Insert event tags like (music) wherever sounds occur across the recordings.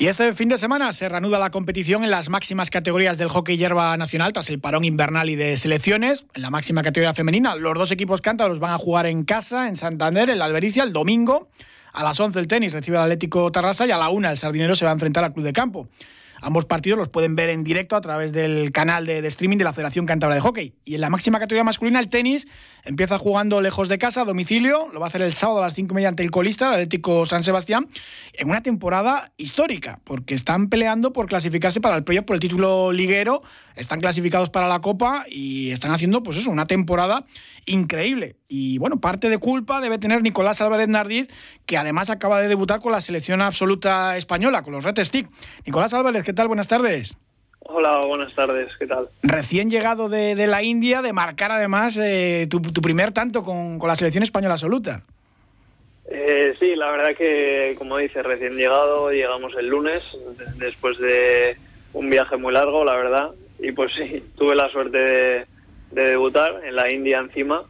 Y este fin de semana se reanuda la competición en las máximas categorías del hockey hierba nacional tras el parón invernal y de selecciones. En la máxima categoría femenina, los dos equipos cántabros van a jugar en casa, en Santander, en la Albericia, el domingo. A las 11 el tenis recibe al Atlético Tarrasa y a la 1 el Sardinero se va a enfrentar al Club de Campo. Ambos partidos los pueden ver en directo a través del canal de, streaming de la Federación Cántabra de Hockey. Y en la máxima categoría masculina, el tenis empieza jugando lejos de casa, a domicilio. Lo va a hacer el sábado a las 5 mediante el colista, el Atlético San Sebastián, en una temporada histórica, porque están peleando por clasificarse para el playoff por el título liguero, están clasificados para la Copa y están haciendo, pues eso, una temporada increíble. Y bueno, parte de culpa debe tener Nicolás Álvarez Nardiz, que además acaba de debutar con la selección absoluta española, con los Red Stick. Nicolás Álvarez, ¿qué tal? Buenas tardes. Hola, buenas tardes, ¿qué tal? Recién llegado de, la India, de marcar además eh, tu, primer tanto con, la selección española absoluta. Eh, sí, la verdad que, como dices, recién llegado, llegamos el lunes, después de un viaje muy largo, la verdad, y pues sí, (laughs) tuve la suerte de debutar en la India encima,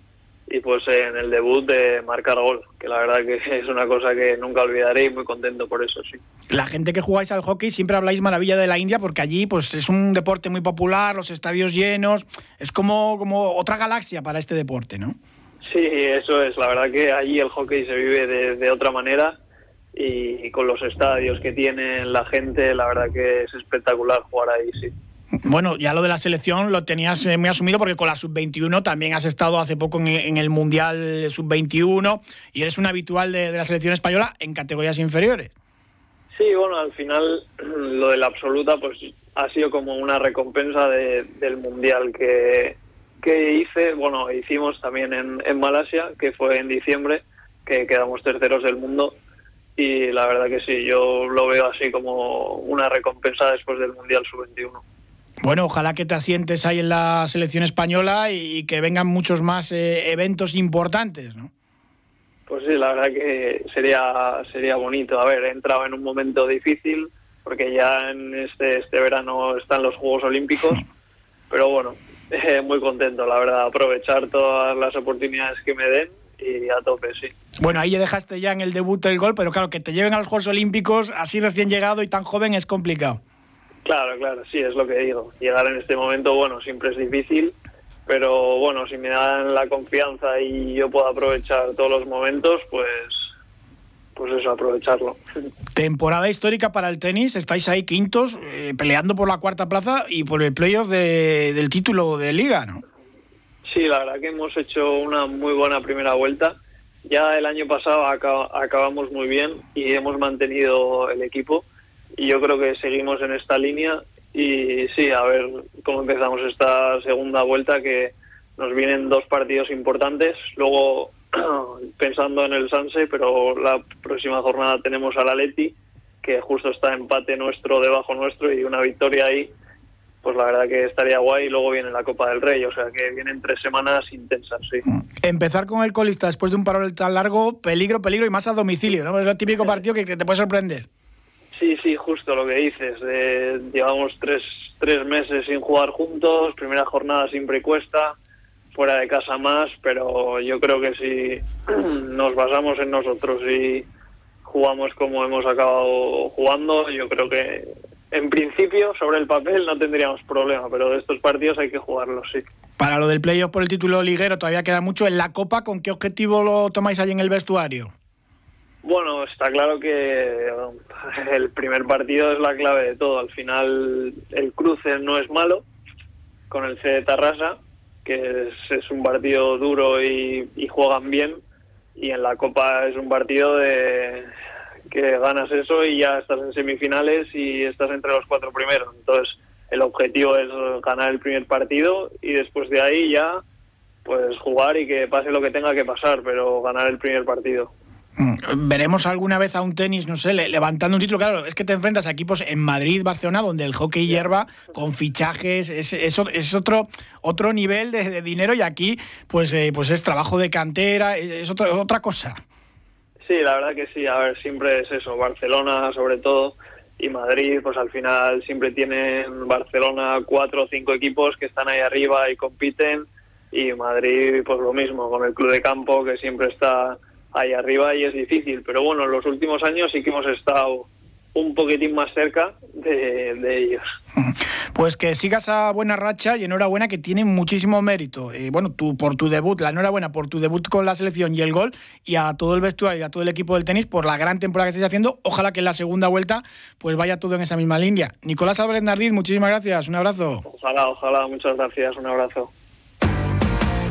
y pues en el debut de marcar gol, que la verdad que (laughs) es una cosa que nunca olvidaré y muy contento por eso, sí. La gente que jugáis al hockey siempre habláis maravilla de la India porque allí pues es un deporte muy popular, los estadios llenos, es como, como otra galaxia para este deporte, ¿no? Sí, eso es, la verdad que allí el hockey se vive de, de otra manera y con los estadios que tienen la gente, la verdad que es espectacular jugar ahí, sí. Bueno, ya lo de la selección lo tenías eh, muy asumido porque con la sub-21 también has estado hace poco en, el Mundial sub-21 y eres un habitual de, la selección española en categorías inferiores. Sí, bueno, al final (clears throat) lo de la absoluta pues ha sido como una recompensa del Mundial que, que hice, bueno, hicimos también en, en Malasia, que fue en diciembre, que quedamos terceros del mundo y la verdad que sí, yo lo veo así como una recompensa después del Mundial sub-21. Bueno, ojalá que te asientes ahí en la selección española y, que vengan muchos más eh, eventos importantes, ¿no? Pues sí, la verdad que sería sería bonito. A ver, he entrado en un momento difícil porque ya en este este verano están los Juegos Olímpicos, pero bueno, muy contento, la verdad, aprovechar todas las oportunidades que me den y a tope, sí. Bueno, ahí ya dejaste ya en el debut el gol, pero claro, que te lleven a los Juegos Olímpicos así recién llegado y tan joven es complicado. Claro, claro, sí, es lo que digo. Llegar en este momento, bueno, siempre es difícil, pero bueno, si me dan la confianza y yo puedo aprovechar todos los momentos, pues pues eso, aprovecharlo. Temporada histórica para el tenis, estáis ahí quintos, eh, peleando por la cuarta plaza y por el playoff de, del título de liga, ¿no? Sí, la verdad que hemos hecho una muy buena primera vuelta. Ya el año pasado acabamos muy bien y hemos mantenido el equipo y yo creo que seguimos en esta línea y sí, a ver cómo empezamos esta segunda vuelta que nos vienen dos partidos importantes, luego (clears throat) pensando en el Sanse, pero la próxima jornada tenemos al Atleti que justo está empate nuestro debajo nuestro y una victoria ahí pues la verdad que estaría guay y luego viene la Copa del Rey, o sea que vienen tres semanas intensas, sí. Empezar con el colista después de un parón tan largo, peligro, peligro y más a domicilio, ¿no? Es el típico partido que te puede sorprender. Sí, sí, justo lo que dices. llevamos tres, tres meses sin jugar juntos, primera jornada siempre cuesta, fuera de casa más, pero yo creo que si (clears throat) nos basamos en nosotros y jugamos como hemos acabado jugando, yo creo que en principio sobre el papel no tendríamos problema, pero de estos partidos hay que jugarlos, sí. Para lo del playoff por el título liguero todavía queda mucho. En la Copa, ¿con qué objetivo lo tomáis ahí en el vestuario? Bueno, está claro que el primer partido es la clave de todo. Al final el cruce no es malo con el C de Tarrasa, que es, un partido duro y, juegan bien. Y en la Copa es un partido de que ganas eso y ya estás en semifinales y estás entre los cuatro primeros. Entonces el objetivo es ganar el primer partido y después de ahí ya pues jugar y que pase lo que tenga que pasar, pero ganar el primer partido. Veremos alguna vez a un tenis, no sé, levantando un título. Claro, es que te enfrentas a equipos en Madrid, Barcelona, donde el hockey hierba con fichajes, es, es, otro, otro nivel de, dinero y aquí pues, eh, pues es trabajo de cantera, es otra cosa. Sí, la verdad que sí. A ver, siempre es eso. Barcelona, sobre todo, y Madrid, pues al final siempre tienen Barcelona cuatro o cinco equipos que están ahí arriba y compiten. Y Madrid, pues lo mismo, con el club de campo que siempre está ahí arriba y es difícil. Pero bueno, en los últimos años sí que hemos estado un poquitín más cerca de, ellos. (laughs) Pues que sigas a buena racha y enhorabuena que tiene muchísimo mérito. Eh, bueno, tú por tu debut, la enhorabuena por tu debut con la selección y el gol y a todo el vestuario y a todo el equipo del tenis por la gran temporada que estáis haciendo. Ojalá que en la segunda vuelta pues vaya todo en esa misma línea. Nicolás Álvarez Nardiz, muchísimas gracias, un abrazo. Ojalá, ojalá, muchas gracias, un abrazo.